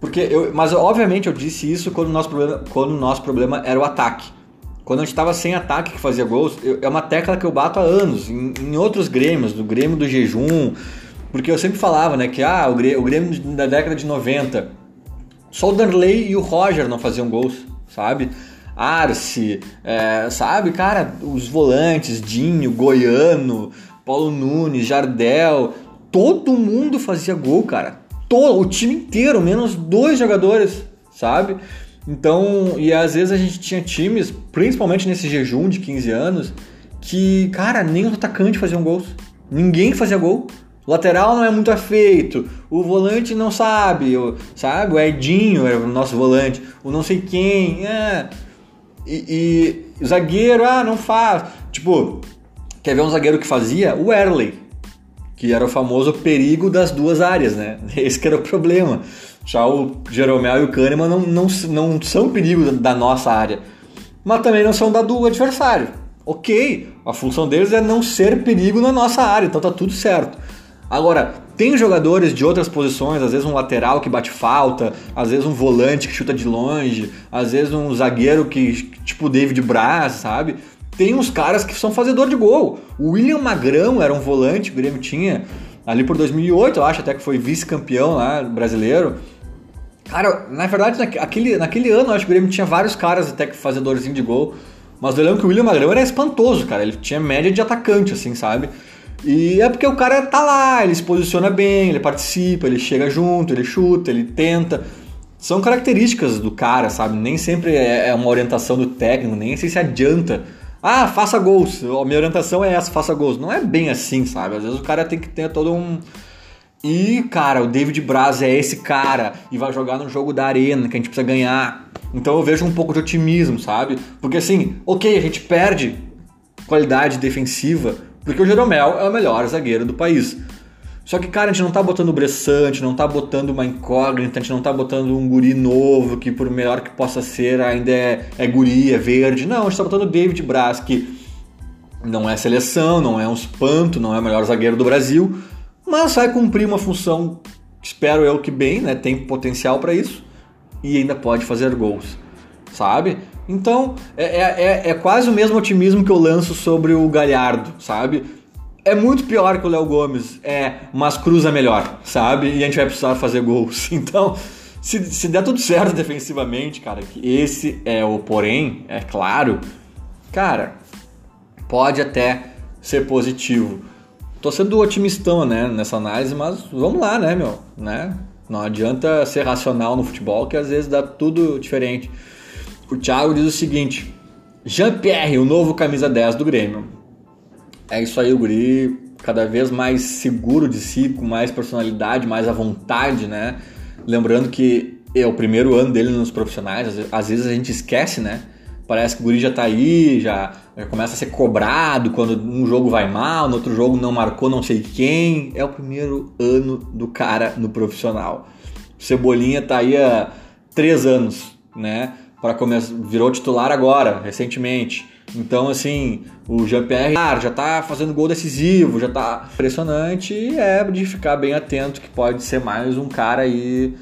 porque eu, mas obviamente eu disse isso quando o nosso problema, quando nosso problema era o ataque. Quando a gente estava sem ataque que fazia gols, eu, é uma tecla que eu bato há anos, em, em, outros Grêmios, no Grêmio do Jejum, porque eu sempre falava, né, que ah, o Grêmio, o Grêmio da década de 90 só o Darley e o Roger não faziam gols, sabe? Arce, é, sabe, cara, os volantes, Dinho, Goiano, Paulo Nunes, Jardel, todo mundo fazia gol, cara. Todo, o time inteiro, menos dois jogadores, sabe? Então, e às vezes a gente tinha times, principalmente nesse jejum de 15 anos, que, cara, nem os atacantes faziam gols. Ninguém fazia gol. Lateral não é muito afeito, o volante não sabe, o, sabe? O Edinho é o nosso volante, o não sei quem, é. E, e zagueiro, ah, não faz. Tipo, quer ver um zagueiro que fazia? O Erley, que era o famoso perigo das duas áreas, né? Esse que era o problema. Já o Jeromel e o Kahneman não, não, não são perigo da nossa área, mas também não são da do adversário ok, a função deles é não ser perigo na nossa área, então tá tudo certo. Agora, tem jogadores de outras posições, às vezes um lateral que bate falta, às vezes um volante que chuta de longe, às vezes um zagueiro que, tipo David Braz, sabe? Tem uns caras que são fazedor de gol. O William Magrão era um volante o Grêmio tinha ali por 2008, eu acho, até que foi vice-campeão lá brasileiro. Cara, na verdade, naquele, naquele ano, eu acho que o Grêmio tinha vários caras até que fazedorzinho de gol. Mas eu lembro que o William Magrão era espantoso, cara. Ele tinha média de atacante, assim, sabe? E é porque o cara tá lá, ele se posiciona bem, ele participa, ele chega junto, ele chuta, ele tenta. São características do cara, sabe? Nem sempre é, é uma orientação do técnico, nem sei se adianta. Ah, faça gols. A minha orientação é essa, faça gols. Não é bem assim, sabe? Às vezes o cara tem que ter todo um e, cara, o David Braz é esse cara e vai jogar no jogo da arena que a gente precisa ganhar. Então eu vejo um pouco de otimismo, sabe? Porque assim, ok, a gente perde qualidade defensiva porque o Jeromel é o melhor zagueiro do país. Só que, cara, a gente não tá botando o Bressante, não tá botando uma incógnita, a gente não tá botando um guri novo que, por melhor que possa ser, ainda é, é guri, é verde. Não, a gente tá botando o David Braz, que não é seleção, não é um espanto, não é o melhor zagueiro do Brasil, mas vai cumprir uma função, espero eu que bem, né? Tem potencial para isso e ainda pode fazer gols, sabe? Então é, é, é, é quase o mesmo otimismo que eu lanço sobre o Galhardo, sabe? É muito pior que o Léo Gomes, é, mas cruza melhor, sabe? E a gente vai precisar fazer gols. Então, se, se der tudo certo defensivamente, cara, que esse é o porém, é claro, cara, pode até ser positivo tô sendo otimistão, né, nessa análise, mas vamos lá, né, meu, né? Não adianta ser racional no futebol, que às vezes dá tudo diferente. O Thiago diz o seguinte: Jean-Pierre, o novo camisa 10 do Grêmio. É isso aí, o Guri, cada vez mais seguro de si, com mais personalidade, mais à vontade, né? Lembrando que é o primeiro ano dele nos profissionais, às vezes a gente esquece, né? Parece que o Guri já tá aí, já é, começa a ser cobrado quando um jogo vai mal, no outro jogo não marcou não sei quem. É o primeiro ano do cara no profissional. Cebolinha tá aí há três anos, né? Para começar, virou titular agora, recentemente. Então, assim, o Jean-Pierre já tá fazendo gol decisivo, já tá impressionante e é de ficar bem atento que pode ser mais um cara aí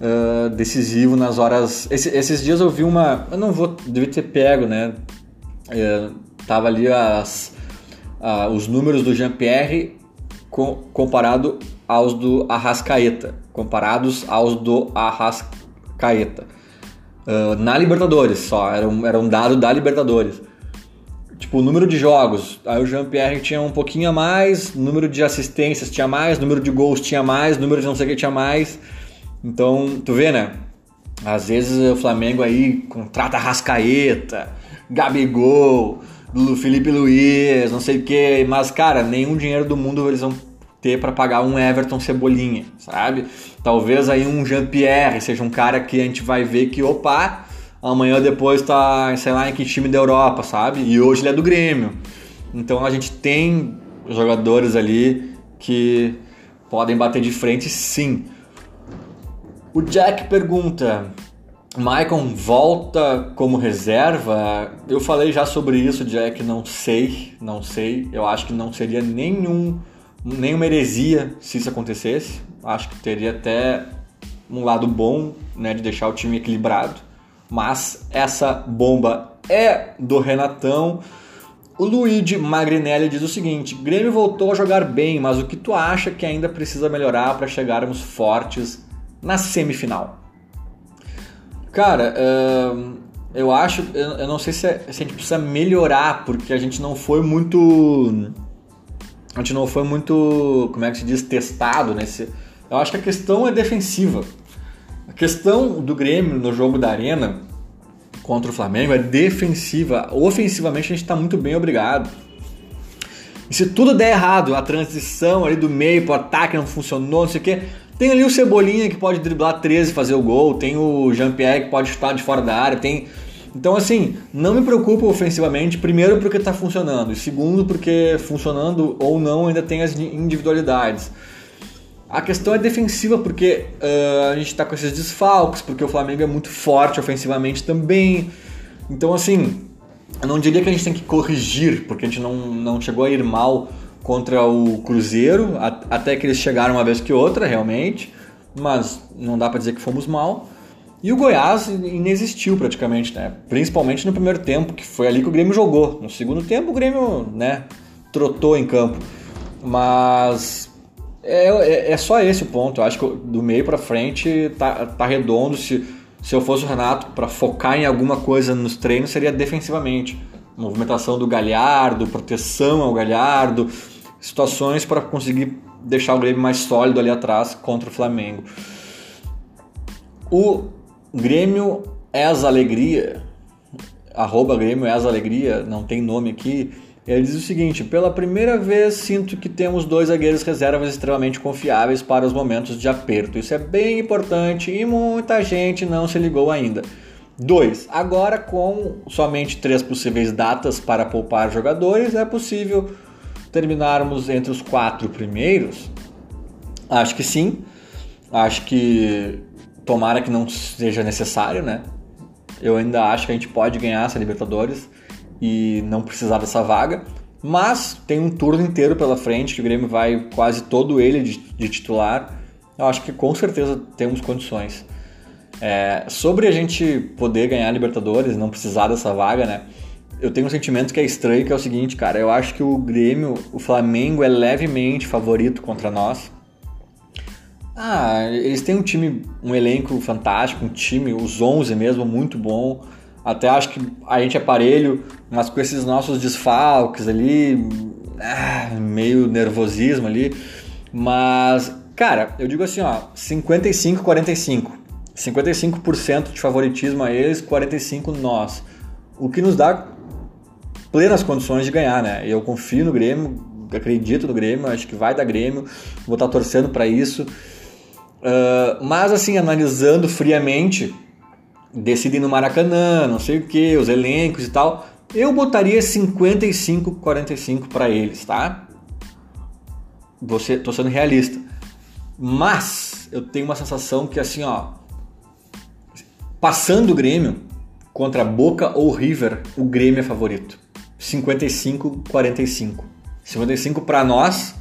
uh, decisivo nas horas. Esse, esses dias eu vi uma. Eu não vou. Devia ter pego, né? é, tava ali as, os números do Jean-Pierre com, comparado aos do Arrascaeta, comparados aos do Arrascaeta. Uh, na Libertadores só, era um, era um dado da Libertadores. Tipo, o número de jogos, aí o Jean-Pierre tinha um pouquinho a mais, número de assistências tinha mais, número de gols tinha mais, número de não sei o que tinha mais. Então, tu vê, né? Às vezes o Flamengo aí contrata Rascaeta, Gabigol, Felipe Luiz, não sei o que, mas cara, nenhum dinheiro do mundo eles vão ter para pagar um Everton Cebolinha, sabe? Talvez aí um Jean-Pierre seja um cara que a gente vai ver que, opa, amanhã depois tá, sei lá, em que time da Europa, sabe? E hoje ele é do Grêmio. Então a gente tem jogadores ali que podem bater de frente sim. O Jack pergunta: Maicon volta como reserva? Eu falei já sobre isso, Jack, não sei, não sei. Eu acho que não seria nenhum, nenhuma heresia se isso acontecesse. Acho que teria até um lado bom, né, de deixar o time equilibrado. Mas essa bomba é do Renatão. O Luigi Magrinelli diz o seguinte: Grêmio voltou a jogar bem, mas o que tu acha que ainda precisa melhorar para chegarmos fortes na semifinal? Cara, eu acho, eu, não sei se, é, se, a gente precisa melhorar, porque a gente não foi muito. A gente não foi muito, como é que se diz, testado nesse. Eu acho que a questão é defensiva. A questão do Grêmio no jogo da Arena contra o Flamengo é defensiva. Ofensivamente a gente está muito bem, obrigado. E se tudo der errado, a transição ali do meio para o ataque não funcionou, não sei o quê, tem ali o Cebolinha que pode driblar 13 e fazer o gol, tem o Jean-Pierre que pode chutar de fora da área, tem... Então assim, não me preocupa ofensivamente, primeiro porque está funcionando, e segundo porque funcionando ou não ainda tem as individualidades. A questão é defensiva porque uh, a gente está com esses desfalques, porque o Flamengo é muito forte ofensivamente também. Então assim, eu não diria que a gente tem que corrigir, porque a gente não, não chegou a ir mal contra o Cruzeiro, até que eles chegaram uma vez que outra, realmente, mas não dá para dizer que fomos mal. E o Goiás inexistiu praticamente, né? Principalmente no primeiro tempo, que foi ali que o Grêmio jogou. No segundo tempo o Grêmio, né, trotou em campo. Mas é, é, é só esse o ponto. Eu acho que do meio para frente tá, tá redondo. Se, se eu fosse o Renato, para focar em alguma coisa nos treinos, seria defensivamente. Movimentação do Galhardo, proteção ao Galhardo, situações para conseguir deixar o Grêmio mais sólido ali atrás contra o Flamengo. O Grêmio as Alegria, arroba Grêmio as Alegria, não tem nome aqui, ele diz o seguinte: pela primeira vez sinto que temos dois zagueiros reservas extremamente confiáveis para os momentos de aperto. Isso é bem importante e muita gente não se ligou ainda. 2. Agora, com somente três possíveis datas para poupar jogadores, é possível terminarmos entre os quatro primeiros? Acho que sim. Acho que tomara que não seja necessário, né? Eu ainda acho que a gente pode ganhar essa Libertadores e não precisar dessa vaga. Mas tem um turno inteiro pela frente, que o Grêmio vai quase todo ele de, de titular. Eu acho que com certeza temos condições. É, sobre a gente poder ganhar a Libertadores, não precisar dessa vaga, né? Eu tenho um sentimento que é estranho, que é o seguinte, cara. Eu acho que o Grêmio, o Flamengo é levemente favorito contra nós. Ah, eles têm um time, um elenco fantástico, um time, os 11 mesmo, muito bom. Até acho que a gente é parelho, mas com esses nossos desfalques ali, ah, meio nervosismo ali. Mas, cara, eu digo assim, ó, 55-45. 55% de favoritismo a eles, 45% nós. O que nos dá plenas condições de ganhar, né? Eu confio no Grêmio, acredito no Grêmio, acho que vai dar Grêmio, vou estar torcendo para isso. Uh, mas assim, analisando friamente, decidem no Maracanã, não sei o que, os elencos e tal. Eu botaria 55-45 para eles, tá? Você, tô sendo realista. Mas eu tenho uma sensação que assim, ó, passando o Grêmio contra Boca ou River, o Grêmio é favorito. 55-45. 55 para nós,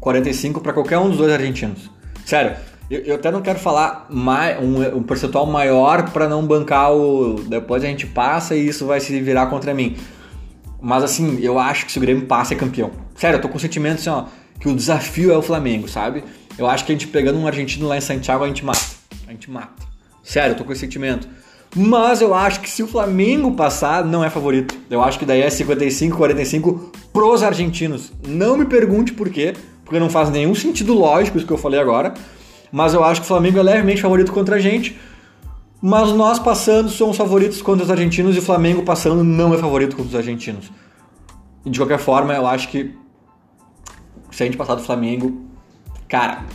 45 para qualquer um dos dois argentinos. Sério, eu, eu, até não quero falar mais, um, um percentual maior para não bancar o. Depois a gente passa e isso vai se virar contra mim. Mas assim, eu acho que se o Grêmio passa é campeão. Sério, eu tô com o sentimento assim, ó, que o desafio é o Flamengo, sabe? Eu acho que a gente pegando um argentino lá em Santiago, a gente mata. A gente mata. Sério, eu tô com esse sentimento. Mas eu acho que se o Flamengo passar, não é favorito. Eu acho que daí é 55, 45 pros argentinos. Não me pergunte por quê, porque não faz nenhum sentido lógico isso que eu falei agora mas eu acho que o Flamengo é levemente favorito contra a gente. Mas nós passando somos favoritos contra os argentinos e o Flamengo passando não é favorito contra os argentinos. E de qualquer forma, eu acho que se a gente passar do Flamengo, cara,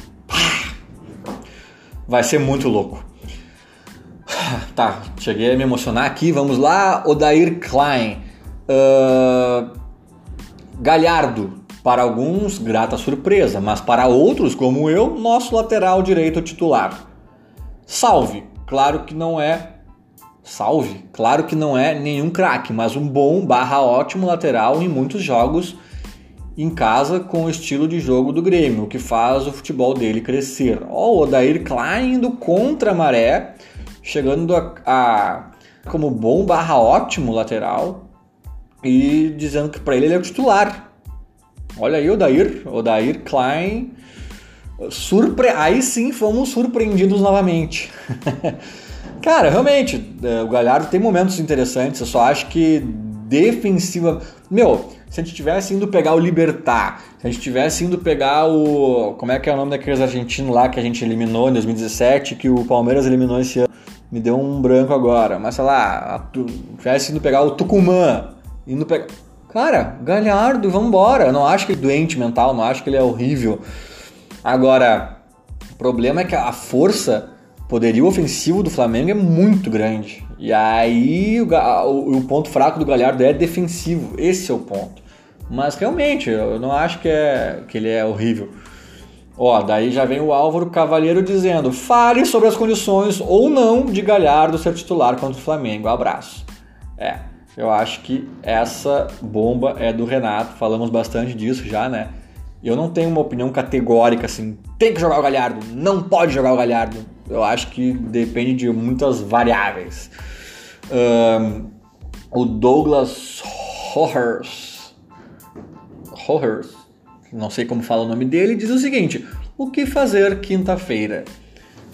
vai ser muito louco. Tá, cheguei a me emocionar aqui. Vamos lá, Odair Klein. Uh, Galhardo, para alguns, grata surpresa, mas para outros, como eu, nosso lateral direito titular. Salve, claro que não é. Salve, claro que não é nenhum craque, mas um bom barra ótimo lateral em muitos jogos em casa com o estilo de jogo do Grêmio, o que faz o futebol dele crescer. Ó, o Odair Klein indo contra a maré, chegando a, a como bom barra ótimo lateral e dizendo que para ele ele é o titular. Olha aí o Dair, o Dair Klein. Surpre... Aí sim fomos surpreendidos novamente. Cara, realmente, é, o Galhardo tem momentos interessantes. Eu só acho que defensiva. Meu, se a gente tivesse indo pegar o Libertar, se a gente tivesse indo pegar o. Como é que é o nome daqueles argentinos lá que a gente eliminou em 2017, que o Palmeiras eliminou esse ano? Me deu um branco agora. Mas sei lá, tivesse indo pegar o Tucumã, indo pegar. Cara, Galhardo, vambora. Eu não acho que ele é doente mental, não acho que ele é horrível. Agora, o problema é que a força, poderio ofensivo do Flamengo é muito grande. E aí o, o, ponto fraco do Galhardo é defensivo. Esse é o ponto. Mas realmente, eu não acho que, é, que ele é horrível. Ó, daí já vem o Álvaro Cavalheiro dizendo: fale sobre as condições ou não de Galhardo ser titular contra o Flamengo. Abraço. É. Eu acho que essa bomba é do Renato. Falamos bastante disso já, né? Eu não tenho uma opinião categórica assim, tem que jogar o Galhardo, não pode jogar o Galhardo. Eu acho que depende de muitas variáveis. Um, o Douglas Hohers, Hohers, não sei como fala o nome dele, diz o seguinte: o que fazer quinta-feira?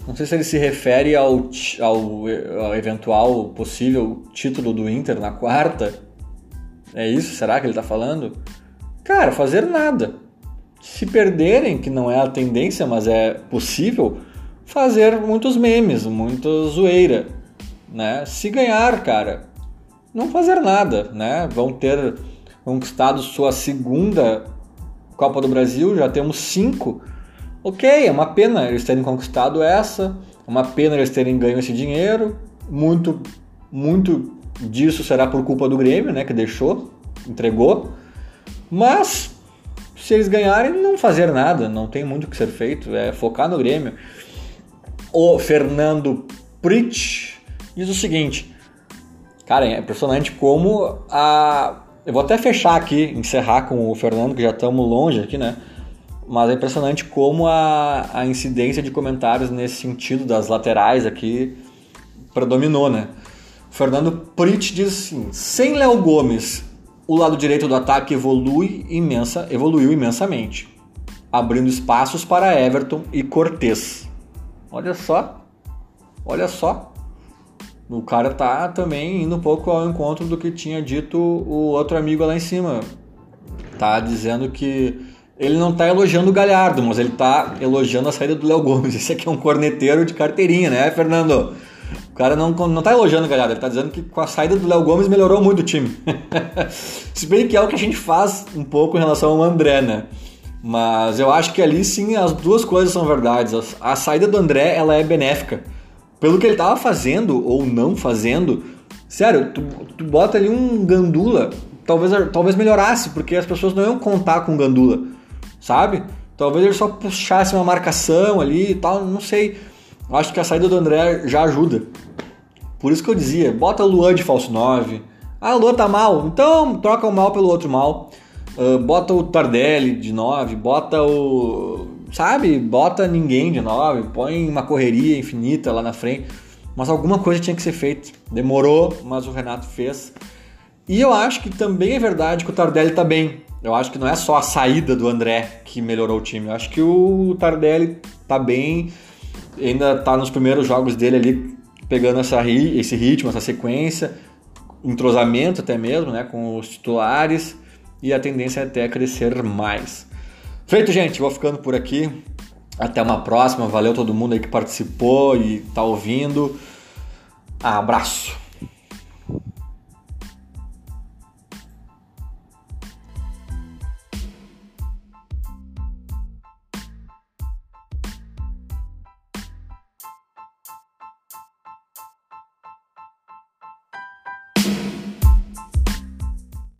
Não sei se ele se refere ao, ao, ao, eventual possível título do Inter na quarta. É isso? Será que ele está falando? Cara, fazer nada. Se perderem, que não é a tendência, mas é possível, fazer muitos memes, muita zoeira. Né? Se ganhar, cara, não fazer nada. Né? Vão ter conquistado sua segunda Copa do Brasil, já temos cinco Ok, é uma pena eles terem conquistado essa, é uma pena eles terem ganho esse dinheiro. Muito, muito disso será por culpa do Grêmio, né? Que deixou, entregou. Mas se eles ganharem, não fazer nada, não tem muito o que ser feito, é focar no Grêmio. O Fernando Pritch diz o seguinte: Cara, é impressionante como a. Eu vou até fechar aqui, encerrar com o Fernando, que já estamos longe aqui, né? Mas é impressionante como a, a incidência de comentários nesse sentido das laterais aqui predominou, né? Fernando Prit diz assim: sem Léo Gomes, o lado direito do ataque evolui imensa, evoluiu imensamente, abrindo espaços para Everton e Cortez. Olha só, olha só. O cara tá também indo um pouco ao encontro do que tinha dito o outro amigo lá em cima. Tá dizendo que ele não tá elogiando o Galhardo, mas ele tá elogiando a saída do Léo Gomes. Esse aqui é um corneteiro de carteirinha, né, Fernando? O cara não, não tá elogiando o Galhardo, ele tá dizendo que com a saída do Léo Gomes melhorou muito o time. Se bem que é o que a gente faz um pouco em relação ao André, né? Mas eu acho que ali sim as duas coisas são verdades. A, a saída do André, ela é benéfica. Pelo que ele tava fazendo ou não fazendo, sério, tu, tu bota ali um gandula, talvez, talvez melhorasse, porque as pessoas não iam contar com gandula sabe? Talvez ele só puxasse uma marcação ali e tal, não sei. Acho que a saída do André já ajuda. Por isso que eu dizia, bota o Luan de falso 9. Ah, o Luan tá mal, então troca o mal pelo outro mal. Uh, bota o Tardelli de 9, bota o. Sabe? Bota ninguém de 9, põe uma correria infinita lá na frente. Mas alguma coisa tinha que ser feita. Demorou, mas o Renato fez. E eu acho que também é verdade que o Tardelli tá bem. Eu acho que não é só a saída do André que melhorou o time. Eu acho que o Tardelli tá bem, ainda tá nos primeiros jogos dele ali, pegando essa, esse ritmo, essa sequência, entrosamento até mesmo, né, com os titulares, e a tendência é até crescer mais. Feito, gente, vou ficando por aqui. Até uma próxima. Valeu todo mundo aí que participou e tá ouvindo. Abraço.